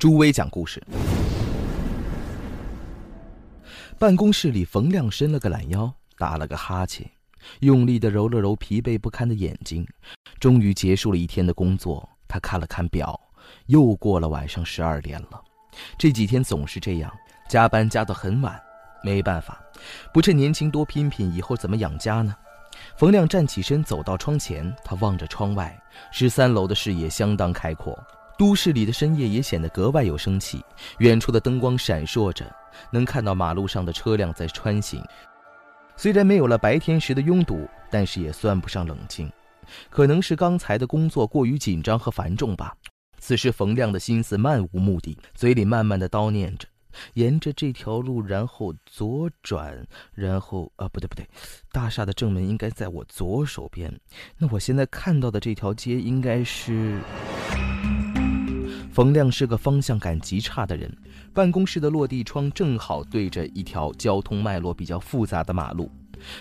朱威讲故事。办公室里，冯亮伸了个懒腰，打了个哈欠，用力的揉了揉疲惫不堪的眼睛。终于结束了一天的工作，他看了看表，又过了晚上十二点了。这几天总是这样，加班加到很晚。没办法，不趁年轻多拼拼，以后怎么养家呢？冯亮站起身，走到窗前，他望着窗外，十三楼的视野相当开阔，都市里的深夜也显得格外有生气。远处的灯光闪烁着，能看到马路上的车辆在穿行。虽然没有了白天时的拥堵，但是也算不上冷清。可能是刚才的工作过于紧张和繁重吧。此时，冯亮的心思漫无目的，嘴里慢慢的叨念着。沿着这条路，然后左转，然后啊，不对不对，大厦的正门应该在我左手边。那我现在看到的这条街应该是……冯亮是个方向感极差的人，办公室的落地窗正好对着一条交通脉络比较复杂的马路。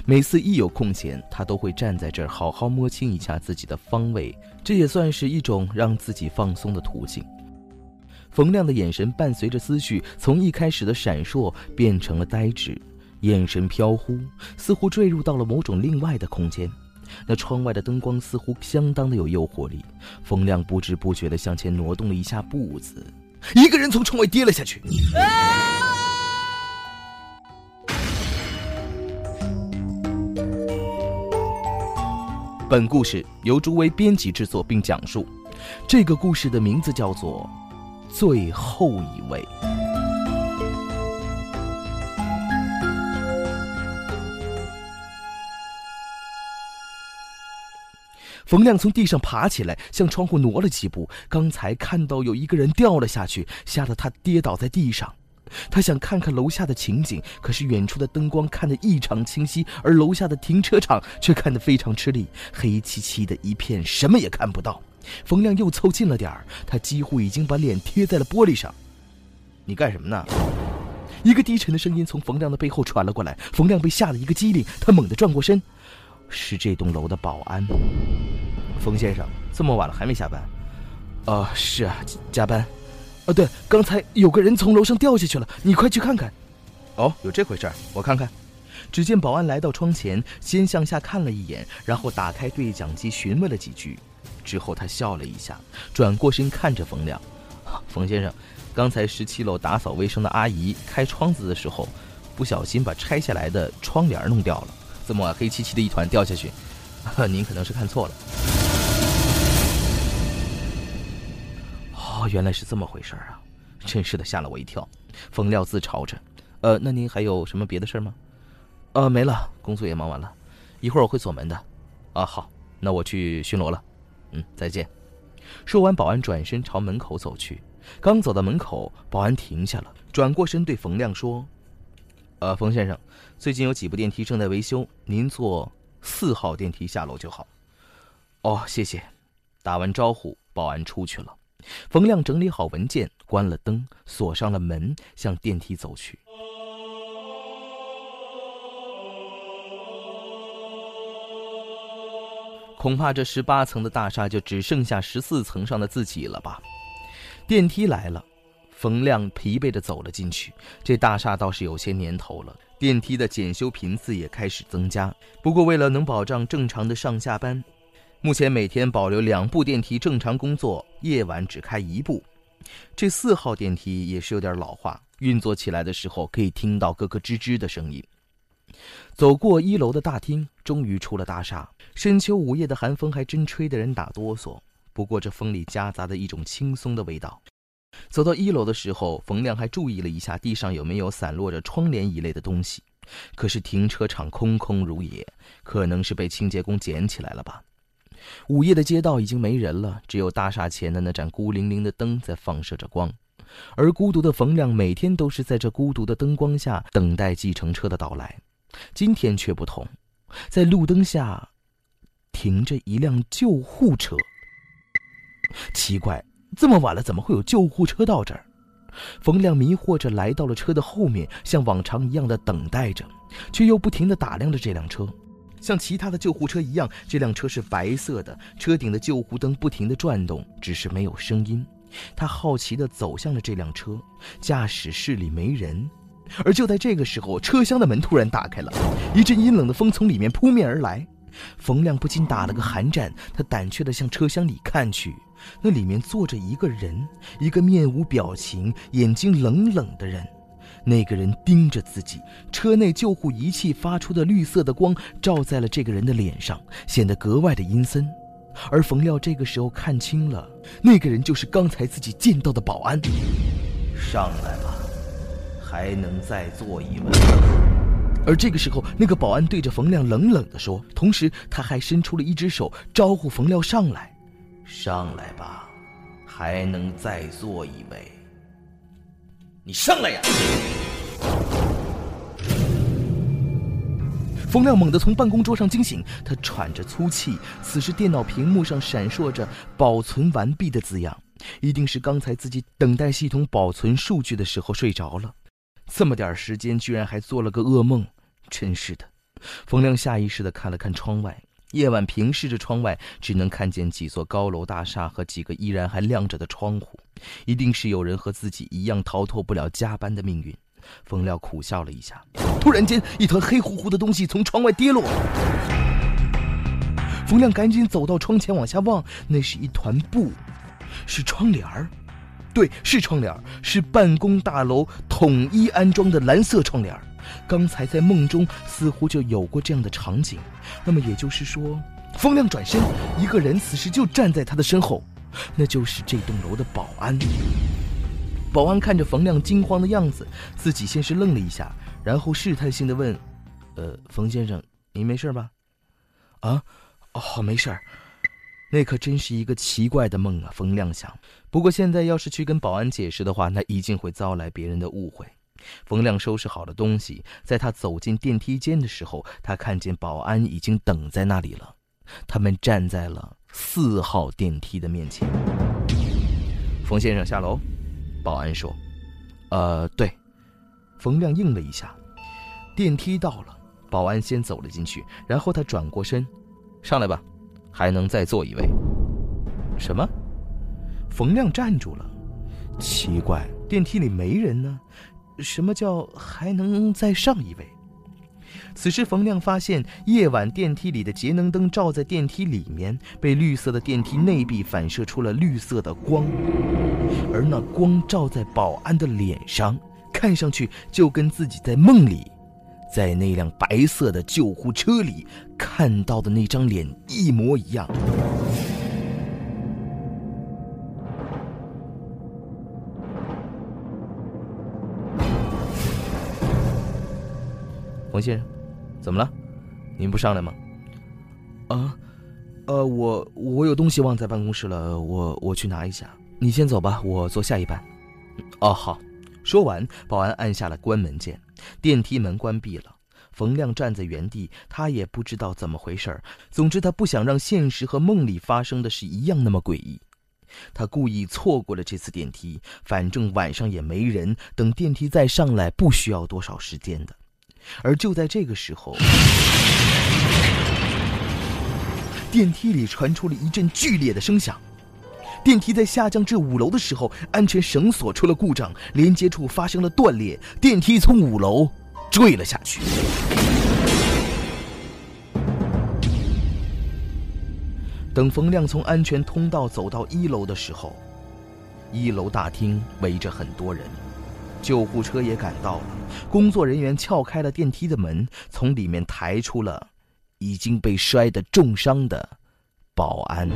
每次一有空闲，他都会站在这儿好好摸清一下自己的方位，这也算是一种让自己放松的途径。冯亮的眼神伴随着思绪，从一开始的闪烁变成了呆滞，眼神飘忽，似乎坠入到了某种另外的空间。那窗外的灯光似乎相当的有诱惑力，冯亮不知不觉地向前挪动了一下步子，一个人从窗外跌了下去。本故事由朱威编辑制作并讲述，这个故事的名字叫做。最后一位，冯亮从地上爬起来，向窗户挪了几步。刚才看到有一个人掉了下去，吓得他跌倒在地上。他想看看楼下的情景，可是远处的灯光看得异常清晰，而楼下的停车场却看得非常吃力，黑漆漆的一片，什么也看不到。冯亮又凑近了点儿，他几乎已经把脸贴在了玻璃上。你干什么呢？一个低沉的声音从冯亮的背后传了过来。冯亮被吓得一个机灵，他猛地转过身，是这栋楼的保安。冯先生，这么晚了还没下班？哦，是啊，加班。哦，对，刚才有个人从楼上掉下去了，你快去看看。哦，有这回事儿，我看看。只见保安来到窗前，先向下看了一眼，然后打开对讲机询问了几句。之后，他笑了一下，转过身看着冯亮：“冯先生，刚才十七楼打扫卫生的阿姨开窗子的时候，不小心把拆下来的窗帘弄掉了，这么黑漆漆的一团掉下去，您可能是看错了。”原来是这么回事啊！真是的，吓了我一跳。冯亮自嘲着：“呃，那您还有什么别的事吗？”“呃，没了，工作也忙完了，一会儿我会锁门的。”“啊，好，那我去巡逻了。”嗯，再见。说完，保安转身朝门口走去。刚走到门口，保安停下了，转过身对冯亮说：“呃，冯先生，最近有几部电梯正在维修，您坐四号电梯下楼就好。”哦，谢谢。打完招呼，保安出去了。冯亮整理好文件，关了灯，锁上了门，向电梯走去。恐怕这十八层的大厦就只剩下十四层上的自己了吧？电梯来了，冯亮疲惫地走了进去。这大厦倒是有些年头了，电梯的检修频次也开始增加。不过为了能保障正常的上下班，目前每天保留两部电梯正常工作，夜晚只开一部。这四号电梯也是有点老化，运作起来的时候可以听到咯咯吱吱的声音。走过一楼的大厅，终于出了大厦。深秋午夜的寒风还真吹得人打哆嗦，不过这风里夹杂着一种轻松的味道。走到一楼的时候，冯亮还注意了一下地上有没有散落着窗帘一类的东西，可是停车场空空如也，可能是被清洁工捡起来了吧。午夜的街道已经没人了，只有大厦前的那盏孤零零的灯在放射着光，而孤独的冯亮每天都是在这孤独的灯光下等待计程车的到来。今天却不同，在路灯下停着一辆救护车。奇怪，这么晚了，怎么会有救护车到这儿？冯亮迷惑着来到了车的后面，像往常一样的等待着，却又不停地打量着这辆车。像其他的救护车一样，这辆车是白色的，车顶的救护灯不停地转动，只是没有声音。他好奇地走向了这辆车，驾驶室里没人。而就在这个时候，车厢的门突然打开了，一阵阴冷的风从里面扑面而来。冯亮不禁打了个寒战，他胆怯地向车厢里看去，那里面坐着一个人，一个面无表情、眼睛冷冷的人。那个人盯着自己，车内救护仪器发出的绿色的光照在了这个人的脸上，显得格外的阴森。而冯亮这个时候看清了，那个人就是刚才自己见到的保安。上来吧，还能再坐一位。而这个时候，那个保安对着冯亮冷冷地说，同时他还伸出了一只手招呼冯亮上来。上来吧，还能再坐一位。你上来呀！冯亮猛地从办公桌上惊醒，他喘着粗气。此时电脑屏幕上闪烁着“保存完毕”的字样，一定是刚才自己等待系统保存数据的时候睡着了。这么点时间，居然还做了个噩梦，真是的。冯亮下意识地看了看窗外，夜晚平视着窗外，只能看见几座高楼大厦和几个依然还亮着的窗户。一定是有人和自己一样逃脱不了加班的命运。冯亮苦笑了一下，突然间，一团黑乎乎的东西从窗外跌落。冯亮赶紧走到窗前往下望，那是一团布，是窗帘儿。对，是窗帘儿，是办公大楼统一安装的蓝色窗帘儿。刚才在梦中似乎就有过这样的场景。那么也就是说，冯亮转身，一个人此时就站在他的身后。那就是这栋楼的保安。保安看着冯亮惊慌的样子，自己先是愣了一下，然后试探性的问：“呃，冯先生，您没事吧？”“啊，哦，没事儿。”那可真是一个奇怪的梦啊！冯亮想。不过现在要是去跟保安解释的话，那一定会遭来别人的误会。冯亮收拾好了东西，在他走进电梯间的时候，他看见保安已经等在那里了。他们站在了四号电梯的面前。冯先生下楼，保安说：“呃，对。”冯亮应了一下。电梯到了，保安先走了进去，然后他转过身：“上来吧，还能再坐一位。”什么？冯亮站住了。奇怪，电梯里没人呢。什么叫还能再上一位？此时，冯亮发现夜晚电梯里的节能灯照在电梯里面，被绿色的电梯内壁反射出了绿色的光，而那光照在保安的脸上，看上去就跟自己在梦里，在那辆白色的救护车里看到的那张脸一模一样。冯先生。怎么了？您不上来吗？啊，呃，我我有东西忘在办公室了，我我去拿一下。你先走吧，我坐下一班。哦，好。说完，保安按下了关门键，电梯门关闭了。冯亮站在原地，他也不知道怎么回事儿总之，他不想让现实和梦里发生的是一样那么诡异。他故意错过了这次电梯，反正晚上也没人，等电梯再上来，不需要多少时间的。而就在这个时候，电梯里传出了一阵剧烈的声响。电梯在下降至五楼的时候，安全绳索出了故障，连接处发生了断裂，电梯从五楼坠了下去。等冯亮从安全通道走到一楼的时候，一楼大厅围着很多人。救护车也赶到了，工作人员撬开了电梯的门，从里面抬出了已经被摔得重伤的保安。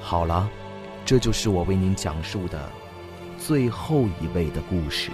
好了，这就是我为您讲述的最后一位的故事。